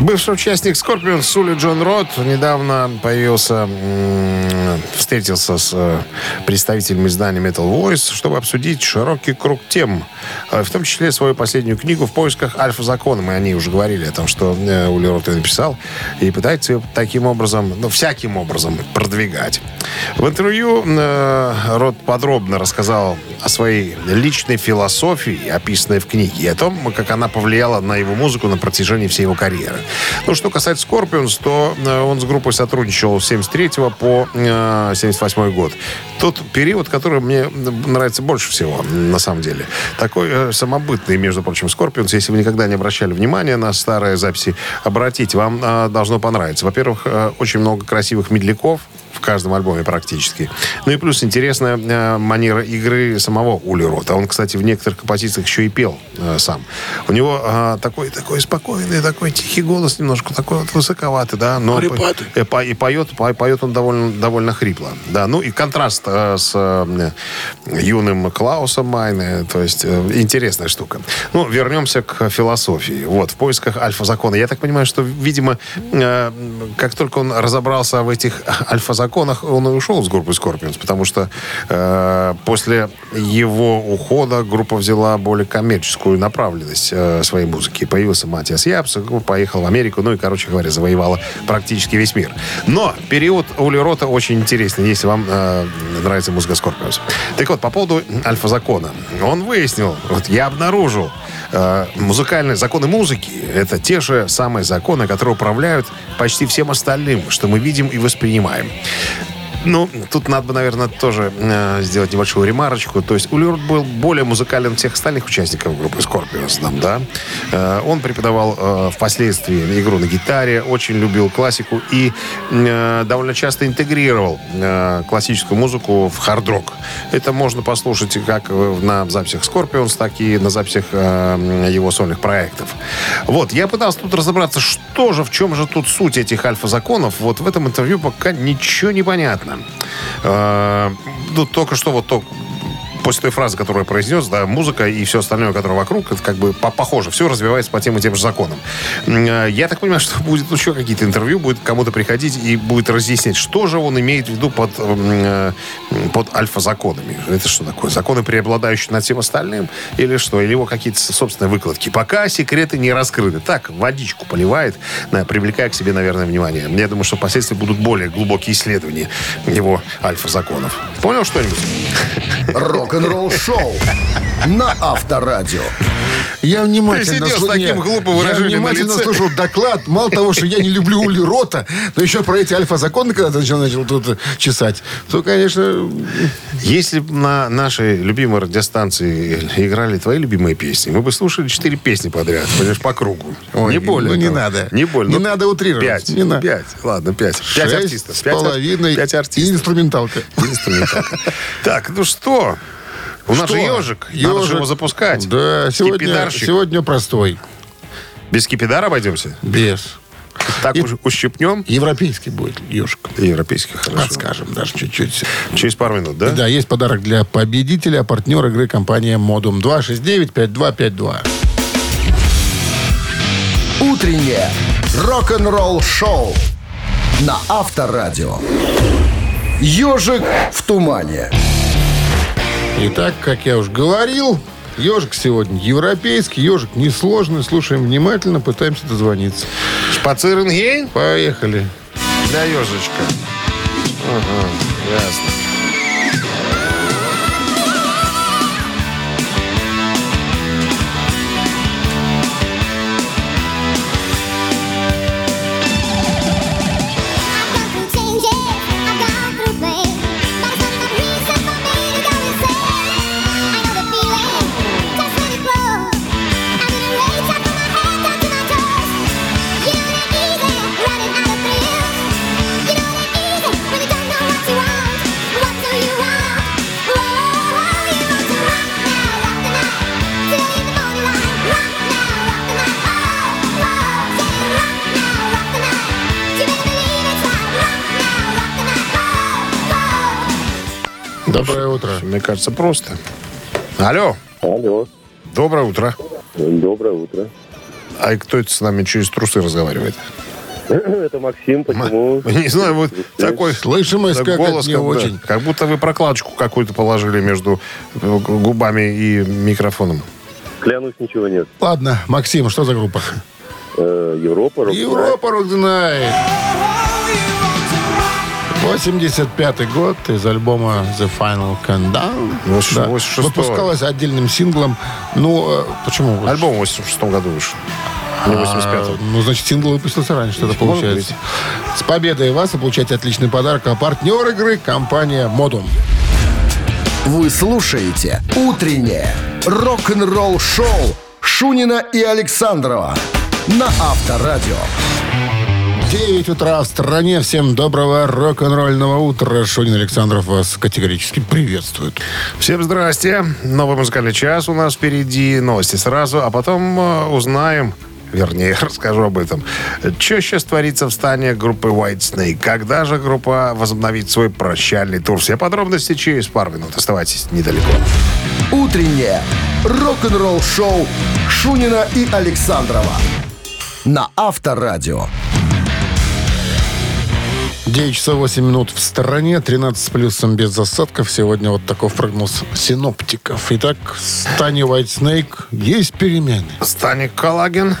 Бывший участник Скорпион Сули Джон Рот недавно появился, встретился с э, представителями издания Metal Voice, чтобы обсудить широкий круг тем, э, в том числе свою последнюю книгу «В поисках альфа-закона». Мы о ней уже говорили, о том, что э, Ули Рот ее написал, и пытается ее таким образом, ну, всяким образом продвигать. В интервью Рот подробно рассказал о своей личной философии, описанной в книге, и о том, как она повлияла на его музыку на протяжении всей его карьеры. Ну, что касается Scorpions, то э, он с группой сотрудничал с 73 по э, 78 год. Тот период, который мне нравится больше всего, на самом деле. Такой э, самобытный, между прочим, Scorpions. Если вы никогда не обращали внимания на старые записи, обратите, вам э, должно понравиться. Во-первых, э, очень много красивых медляков, в каждом альбоме практически. Ну и плюс интересная э, манера игры самого Ули Рота. Он, кстати, в некоторых композициях еще и пел э, сам. У него э, такой, такой спокойный, такой тихий голос немножко, такой вот высоковатый, да. Но по- э, по- и поет, по- поет он довольно, довольно хрипло. Да, ну и контраст э, с э, юным Клаусом Майне, то есть э, интересная штука. Ну, вернемся к философии. Вот, в поисках альфа-закона. Я так понимаю, что, видимо, э, как только он разобрался в этих альфа-законах, он и ушел с группы Scorpions, потому что э, после его ухода группа взяла более коммерческую направленность э, своей музыки. Появился Матиас Япс, поехал в Америку, ну и, короче говоря, завоевала практически весь мир. Но период Ули Рота очень интересный, если вам э, нравится музыка Scorpions. Так вот, по поводу альфа-закона. Он выяснил, вот я обнаружил, музыкальные законы музыки — это те же самые законы, которые управляют почти всем остальным, что мы видим и воспринимаем. Ну, тут надо бы, наверное, тоже э, сделать небольшую ремарочку. То есть Улюрт был более музыкален всех остальных участников группы Scorpions, там, да. Э, он преподавал э, впоследствии игру на гитаре, очень любил классику и э, довольно часто интегрировал э, классическую музыку в хард-рок. Это можно послушать как на записях Scorpions, так и на записях э, его сольных проектов. Вот, я пытался тут разобраться, что же, в чем же тут суть этих альфа-законов. Вот в этом интервью пока ничего не понятно. Э, ну, только что вот после той фразы, которую произнес, да, музыка и все остальное, которое вокруг, это как бы по- похоже. Все развивается по тем и тем же законам. Э, Я так понимаю, что будет еще какие-то интервью, будет кому-то приходить и будет разъяснять, что же он имеет в виду под, э, под альфа-законами. Это что такое? Законы, преобладающие над всем остальным? Или что? Или его какие-то собственные выкладки? Пока секреты не раскрыты. Так, водичку поливает, привлекая к себе, наверное, внимание. Я думаю, что впоследствии будут более глубокие исследования его альфа-законов. Понял что-нибудь? Рок-н-ролл шоу на Авторадио. Я внимательно, Ты сидел с слу- таким глупым я на внимательно лице. слушал доклад. Мало того, что я не люблю Ули Рота, но еще про эти альфа-законы, когда ты начал, начал тут чесать, то, конечно, Если бы на нашей любимой радиостанции играли твои любимые песни, мы бы слушали четыре песни подряд, понимаешь, по кругу. Ой, не более ну, не надо. Не более. Не Ну, надо утрировать. Пять. Не надо. Пять. Ладно, пять. Пять шесть артистов. с Пять половиной Пять и артистов. инструменталка. Инструменталка. Так, ну что? У нас же ежик. Надо же Ёжик. его запускать. Да, сегодня, сегодня простой. Без скипидара обойдемся? Без. Так И- уж ущипнем. Европейский будет ежик. Европейский, хорошо. Подскажем даже чуть-чуть. Через пару минут, да? Да, есть подарок для победителя, партнер игры компания Модум 269-5252. Утреннее рок-н-ролл шоу на Авторадио. Ежик в тумане. Итак, как я уже говорил, ежик сегодня европейский, ежик несложный. Слушаем внимательно, пытаемся дозвониться. Шпациренгейн Поехали. для ежичка. Ага, ясно. Мне кажется, просто. Алло. Алло, Доброе утро. доброе утро. А кто это с нами через трусы разговаривает? Это Максим, почему? Не знаю, вот такой Слышимость как голос, не очень. как будто вы прокладочку какую-то положили между э, губами и микрофоном. Клянусь, ничего нет. Ладно, Максим, что за группа? Э, Европа, рок Европа Руднай. 85 год из альбома The Final Countdown. Восемь- Да. 86-го. Выпускалась отдельным синглом. Ну, э, почему? Альбом в 86 году вышел. Не в 85 А, ну, значит, сингл выпустился раньше, что-то получается. С победой вас вы получаете отличный подарок. А партнер игры – компания «Модум». Вы слушаете «Утреннее рок-н-ролл-шоу» Шунина и Александрова на Авторадио. 9 утра в стране. Всем доброго рок-н-ролльного утра. Шунин Александров вас категорически приветствует. Всем здрасте. Новый музыкальный час у нас впереди. Новости сразу, а потом э, узнаем, вернее, расскажу об этом. Что сейчас творится в стане группы White Snake? Когда же группа возобновит свой прощальный тур? Все подробности через пару минут. Оставайтесь недалеко. Утреннее рок-н-ролл-шоу Шунина и Александрова на Авторадио. 9 часов 8 минут в стороне, 13 с плюсом без осадков. Сегодня вот такой прогноз синоптиков. Итак, Whitesnake есть перемены. Станик Калагин.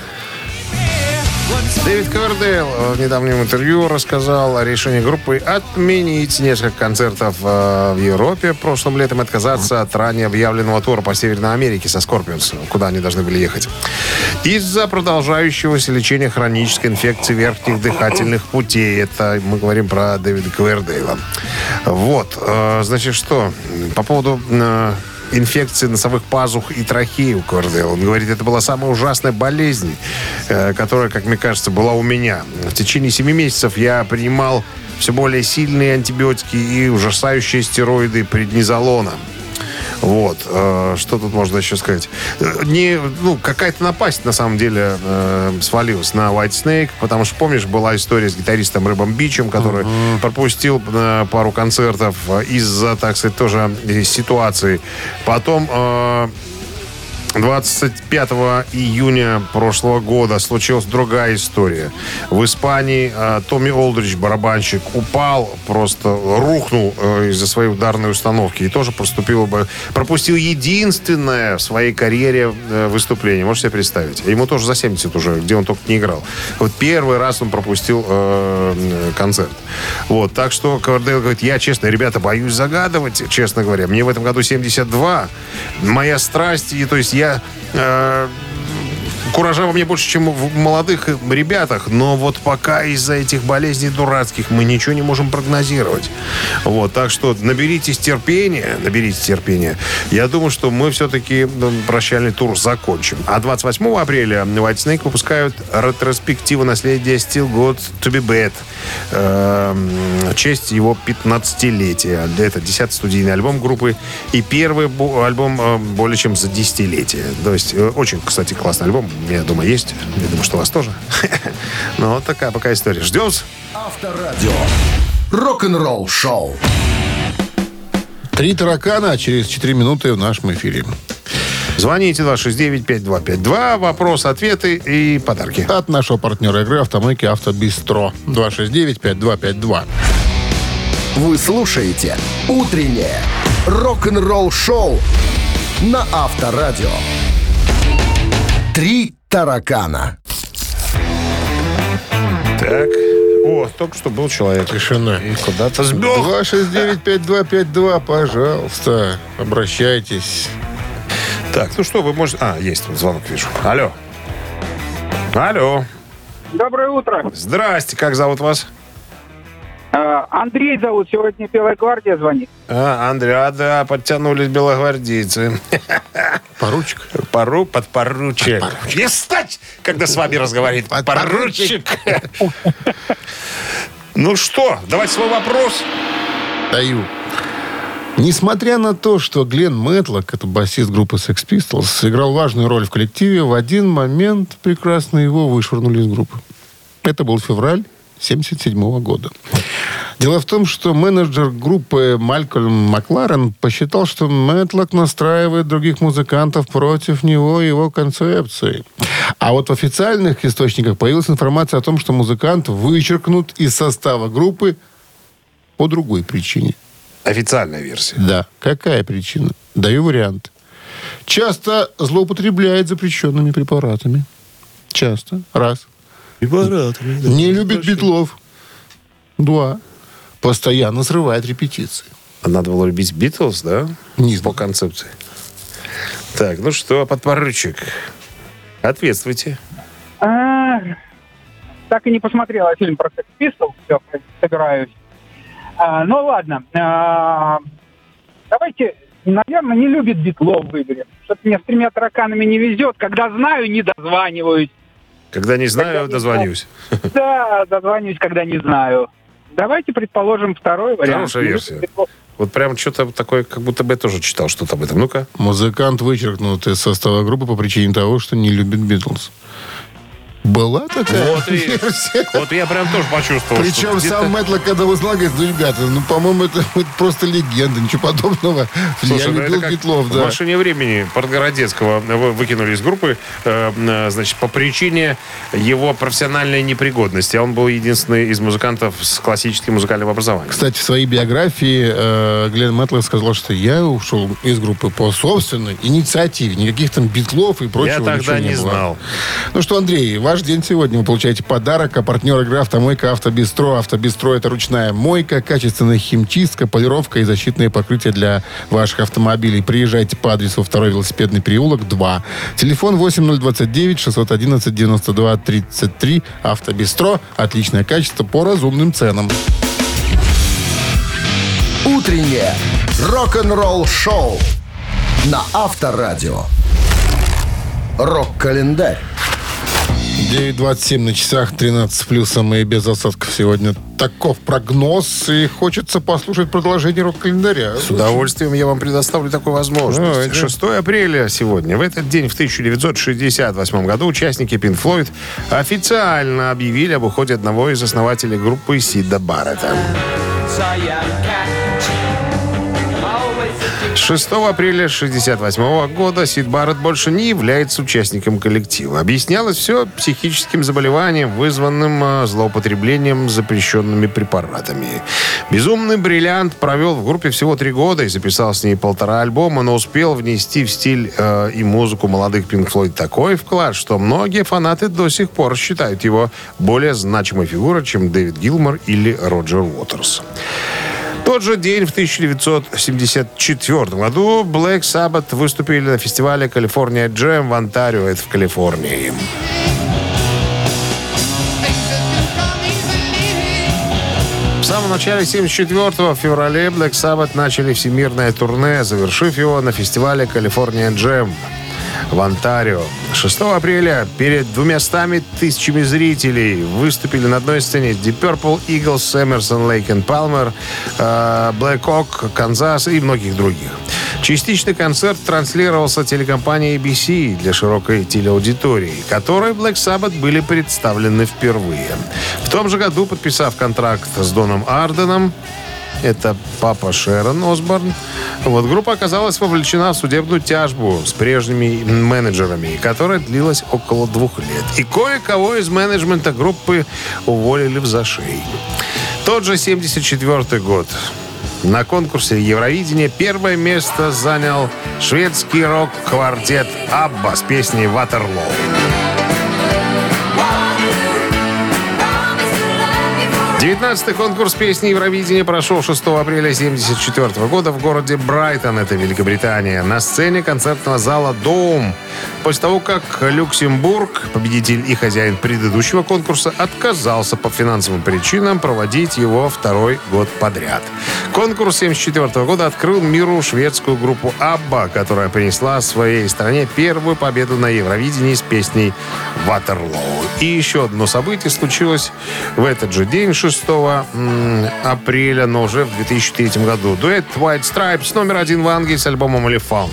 Дэвид Ковердейл в недавнем интервью рассказал о решении группы отменить несколько концертов э, в Европе прошлым летом и отказаться от ранее объявленного тура по Северной Америке со Скорпионс, куда они должны были ехать. Из-за продолжающегося лечения хронической инфекции верхних дыхательных путей. Это мы говорим про Дэвида Ковердейла. Вот, э, значит, что? По поводу э, инфекции носовых пазух и трахеи у Кордела. Он говорит, это была самая ужасная болезнь, э, которая, как мне кажется, была у меня. В течение семи месяцев я принимал все более сильные антибиотики и ужасающие стероиды преднизолона. Вот. э, Что тут можно еще сказать? Э, Не, ну, какая-то напасть, на самом деле, э, свалилась на White Snake, потому что, помнишь, была история с гитаристом Рэбом Бичем, который пропустил э, пару концертов из-за, так сказать, тоже ситуации. Потом 25 июня прошлого года случилась другая история. В Испании э, Томми Олдрич, барабанщик, упал, просто рухнул э, из-за своей ударной установки и тоже поступил бы, пропустил единственное в своей карьере э, выступление. Можете себе представить? Ему тоже за 70 уже, где он только не играл. Вот первый раз он пропустил э, концерт. Вот, так что Ковердейл говорит, я, честно, ребята, боюсь загадывать, честно говоря. Мне в этом году 72. Моя страсть, и то есть я... э, Куража во мне больше, чем в молодых ребятах, но вот пока из-за этих болезней дурацких мы ничего не можем прогнозировать. Вот, так что наберитесь терпения, наберитесь терпения. Я думаю, что мы все-таки прощальный тур закончим. А 28 апреля White Snake выпускают ретроспективу наследия Still Good To Be Bad. Эм, в честь его 15-летия. Это 10 студийный альбом группы и первый бо- альбом э, более чем за десятилетие. То есть э, очень, кстати, классный альбом. Меня дома есть. Я думаю, что у вас тоже. Ну, вот такая пока история. Ждем. Авторадио. Рок-н-ролл-шоу. Три таракана через 4 минуты в нашем эфире. Звоните 269-5252. Вопрос, ответы и подарки. От нашего партнера игры «Автомойки Автобистро». 269-5252. Вы слушаете «Утреннее рок-н-ролл-шоу» на Авторадио. Три таракана. Так. О, только что был человек. Тишина. И куда-то сбег. 269-5252, пожалуйста, обращайтесь. Так, ну что, вы можете... А, есть вот звонок, вижу. Алло. Алло. Доброе утро. Здрасте, как зовут вас? Э, Андрей зовут, сегодня Белая гвардия звонит. А, Андрей, а, да, подтянулись белогвардейцы. Поручик. Пару, подпоручик. Не стать, когда с вами разговаривает Подпоручик. поручик. Ну что, давайте свой вопрос. Даю. Несмотря на то, что Глен Мэтлок, это басист группы Sex Pistols, сыграл важную роль в коллективе, в один момент прекрасно его вышвырнули из группы. Это был февраль 1977 года. Дело в том, что менеджер группы Малькольм Макларен посчитал, что Мэтлок настраивает других музыкантов против него и его концепции. А вот в официальных источниках появилась информация о том, что музыкант вычеркнут из состава группы по другой причине. Официальная версия. Да. Какая причина? Даю вариант. Часто злоупотребляет запрещенными препаратами. Часто. Раз. Не любит битлов. Два. Постоянно срывает репетиции. А Надо было любить Битлз, да? Не По концепции. Так, ну что, подпоручик, ответствуйте. А, так и не посмотрела фильм про Sex Pistols, все, собираюсь. А, ну ладно, А, давайте, наверное, не любит битлов выберем. Что-то мне с тремя тараканами не везет. Когда знаю, не дозваниваюсь. Когда не знаю, не дозвонюсь. Да, дозваниваюсь, когда не знаю. Давайте предположим второй вариант. Хорошая Не версия. Вот прям что-то такое, как будто бы я тоже читал что-то об этом. Ну-ка. Музыкант вычеркнут из состава группы по причине того, что не любит Битлз. Была такая Вот и-. Вот я прям тоже почувствовал. Причем сам Мэтлок, когда высылал, говорит, ну, ребята, ну, по-моему, это, это просто легенда, ничего подобного. Слушай, Я ну любил Битлов, в да. машине времени Подгородецкого вы- выкинули из группы, э, э, значит, по причине его профессиональной непригодности. Он был единственный из музыкантов с классическим музыкальным образованием. Кстати, в своей биографии э, Глен Мэтлок сказал, что я ушел из группы по собственной инициативе. Никаких там битлов и прочего Я тогда не было. знал. Ну что, Андрей, ваш день сегодня. Вы получаете подарок. А партнер игры «Автомойка Автобестро». «Автобестро» — это ручная мойка, качественная химчистка, полировка и защитные покрытия для ваших автомобилей. Приезжайте по адресу 2 велосипедный переулок, 2. Телефон 8029 611 92 33. «Автобестро» — отличное качество по разумным ценам. Утреннее рок-н-ролл-шоу на Авторадио. Рок-календарь. 9.27 на часах, 13 с плюсом и без осадков сегодня. Таков прогноз, и хочется послушать продолжение рок-календаря. С удовольствием я вам предоставлю такую возможность. Давайте. 6 апреля сегодня. В этот день, в 1968 году, участники Pink Floyd официально объявили об уходе одного из основателей группы Сида Баррета. 6 апреля 1968 года Сид Барретт больше не является участником коллектива. Объяснялось все психическим заболеванием, вызванным э, злоупотреблением запрещенными препаратами. Безумный бриллиант провел в группе всего три года и записал с ней полтора альбома, но успел внести в стиль э, и музыку молодых Pink Floyd такой вклад, что многие фанаты до сих пор считают его более значимой фигурой, чем Дэвид Гилмор или Роджер Уотерс. Тот же день, в 1974 году, Black Sabbath выступили на фестивале California Jam в Онтарио, это в Калифорнии. В самом начале 74 в феврале Black Sabbath начали всемирное турне, завершив его на фестивале California Jam в Онтарио. 6 апреля перед двумя тысячами зрителей выступили на одной сцене Deep Purple, Eagles, Эмерсон, Лейк и Палмер, Black Oak, Канзас и многих других. Частичный концерт транслировался телекомпанией ABC для широкой телеаудитории, которой Black Sabbath были представлены впервые. В том же году, подписав контракт с Доном Арденом, это папа Шерон Осборн. Вот группа оказалась вовлечена в судебную тяжбу с прежними менеджерами, которая длилась около двух лет. И кое-кого из менеджмента группы уволили в зашей. Тот же 74 год. На конкурсе Евровидения первое место занял шведский рок-квартет «Абба» с песней «Ватерлоу». 19-й конкурс песни Евровидения прошел 6 апреля 1974 года в городе Брайтон, это Великобритания, на сцене концертного зала «Дом». После того, как Люксембург, победитель и хозяин предыдущего конкурса, отказался по финансовым причинам проводить его второй год подряд. Конкурс 1974 года открыл миру шведскую группу «Абба», которая принесла своей стране первую победу на Евровидении с песней «Ватерлоу». И еще одно событие случилось в этот же день, 6 м, апреля, но уже в 2003 году. Дуэт White Stripes номер один в Англии с альбомом «Elephant».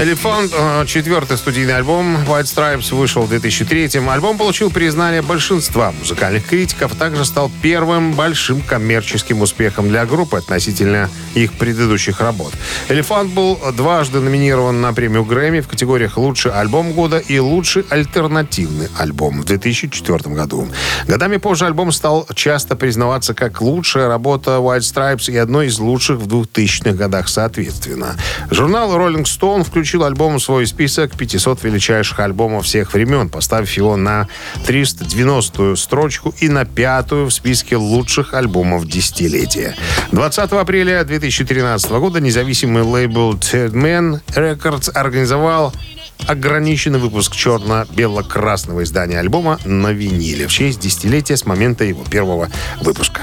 Elephant, э, четвертый студийный альбом White Stripes, вышел в 2003-м. Альбом получил признание большинства музыкальных критиков, а также стал первым большим коммерческим успехом для группы относительно их предыдущих работ. Elephant был дважды номинирован на премию Грэмми в категориях «Лучший альбом года» и «Лучший альтернативный альбом» в 2004 году. Годами позже альбом стал часто признаваться как лучшая работа White Stripes и одной из лучших в 2000-х годах соответственно. Журнал Rolling Stone включил альбом в свой список 500 величайших альбомов всех времен, поставив его на 390-ю строчку и на пятую в списке лучших альбомов десятилетия. 20 апреля 2013 года независимый лейбл Third Man Records организовал ограниченный выпуск черно-бело-красного издания альбома на виниле в честь десятилетия с момента его первого выпуска.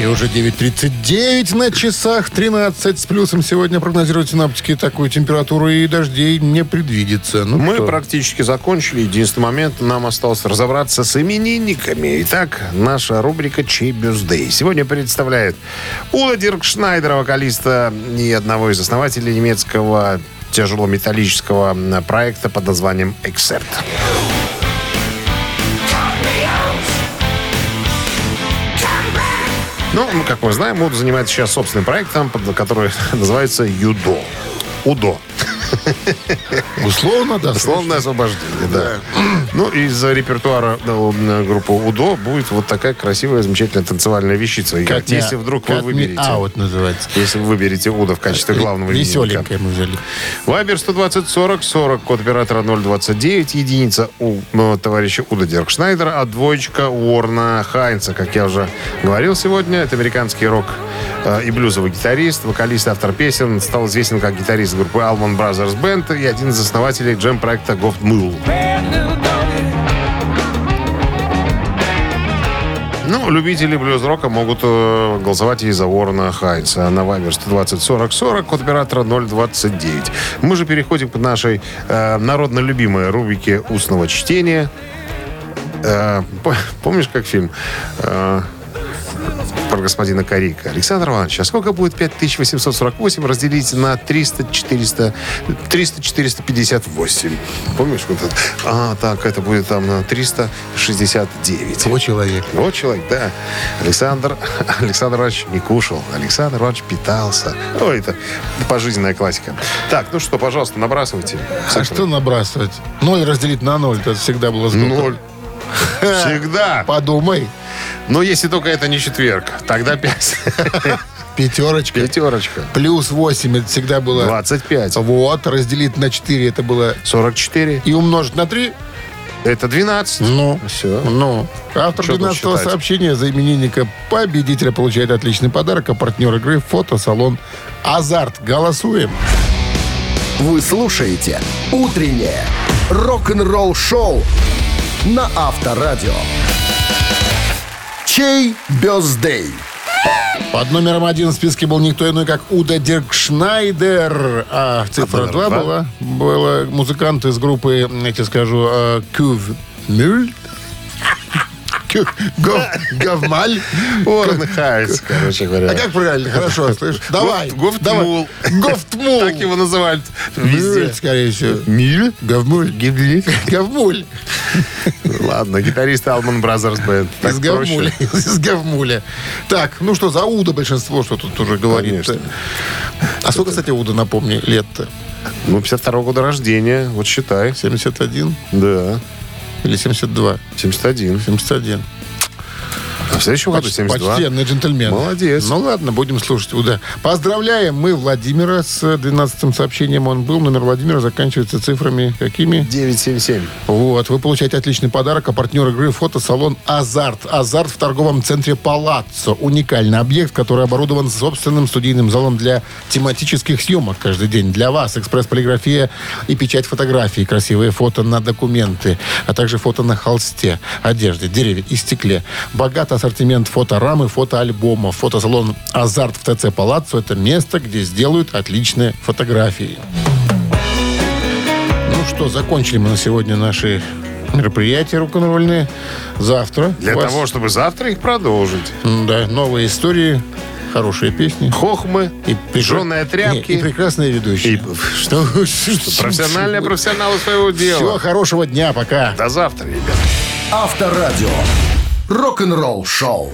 И уже 9.39 на часах, 13 с плюсом. Сегодня прогнозируют синоптики такую температуру и дождей не предвидится. Ну, Мы что? практически закончили. Единственный момент, нам осталось разобраться с именинниками. Итак, наша рубрика «Чей birthday». Сегодня представляет Удо Диркшнайдера, вокалиста и одного из основателей немецкого тяжелометаллического проекта под названием «Accept». Ну, как мы знаем, Уд занимается сейчас собственным проектом, который называется «Юдо». УДО. Условно, да. Условное освобождение, да. Ну, из репертуара у, м, группы УДО будет вот такая красивая, замечательная танцевальная вещица. Если вдруг вы выберете... out называется. Если вы выберете УДО в качестве главного именинника. Веселенькое мы взяли. Вайбер 120 40 40, код оператора 029, единица у товарища Уда Диркшнайдера, а двоечка Уорна Хайнца. Как я уже говорил сегодня, это американский рок э, и блюзовый гитарист, вокалист, автор песен, стал известен как гитарист группы Allman Brothers Band и один из основателей джем-проекта Goft Mule. Ну, любители блюз-рока могут э, голосовать и за Уоррена Хайнса на Вайбер 120 40 40, код оператора 029. Мы же переходим к нашей э, народно любимой рубрике устного чтения. Э, по- помнишь, как фильм? Э, про господина Корейка. Александр Иванович, а сколько будет 5848 разделить на 300, 400, 300, 458? Помнишь? Вот это? А, так, это будет там на 369. Вот человек. Вот человек, да. Александр, Александр Иванович не кушал. Александр Иванович питался. Ой, это пожизненная классика. Так, ну что, пожалуйста, набрасывайте. А что набрасывать? Ноль разделить на ноль, это всегда было здорово. Ноль. Всегда. Подумай. Но если только это не четверг, тогда 5. Пятерочка. Пятерочка. Плюс 8, это всегда было... 25. Вот, разделить на 4, это было... 44. И умножить на 3, Это 12. ну, Все. ну. Автор Что тут 12 считать? сообщения за именинника победителя получает отличный подарок, а партнер игры фотосалон «Азарт». Голосуем. Вы слушаете «Утреннее рок-н-ролл-шоу» на Авторадио. Чей бездей? Под номером один в списке был никто иной, как Уда Диркшнайдер. А цифра номер 2 два? была, была музыкант из группы, я тебе скажу, э, Кюв Мюль. Говмаль. Уоррен Хайнс, короче говоря. А как правильно? Хорошо, слышь. Давай. Гофтмул. давай. Гофтмул. Так его называют Везде, скорее всего. Миль? Говмуль. Говмуль. Ладно, гитарист Алман Band. Так Из говмуля. Из говмуля. Так, ну что, за Уда большинство, что тут уже говорит. А сколько, кстати, Уда, напомни, лет-то? Ну, 52 года рождения, вот считай. 71 Да, или 72? 71. 71. В следующем году Поч- 72. Почтенный джентльмен. Молодец. Ну ладно, будем слушать Уда. Поздравляем мы Владимира с 12 сообщением. Он был. Номер Владимира заканчивается цифрами какими? 977. Вот, вы получаете отличный подарок, а партнер игры фотосалон «Азарт». «Азарт» в торговом центре «Палаццо». Уникальный объект, который оборудован собственным студийным залом для тематических съемок каждый день. Для вас экспресс-полиграфия и печать фотографий, красивые фото на документы, а также фото на холсте, одежде, дереве и стекле. Богат ассортимент фоторамы, фотоальбомов. Фотосалон «Азарт» в ТЦ «Палаццо» — это место, где сделают отличные фотографии. Ну что, закончили мы на сегодня наши мероприятия рок-н-ролльные. Завтра. Для вас, того, чтобы завтра их продолжить. Да, новые истории, хорошие песни. Хохмы, И жженые тряпки. Не, И прекрасные ведущие. И- Что, Профессиональные профессионалы своего Всего дела. хорошего дня, пока. До завтра, ребят. Авторадио. Рок-н-ролл шоу.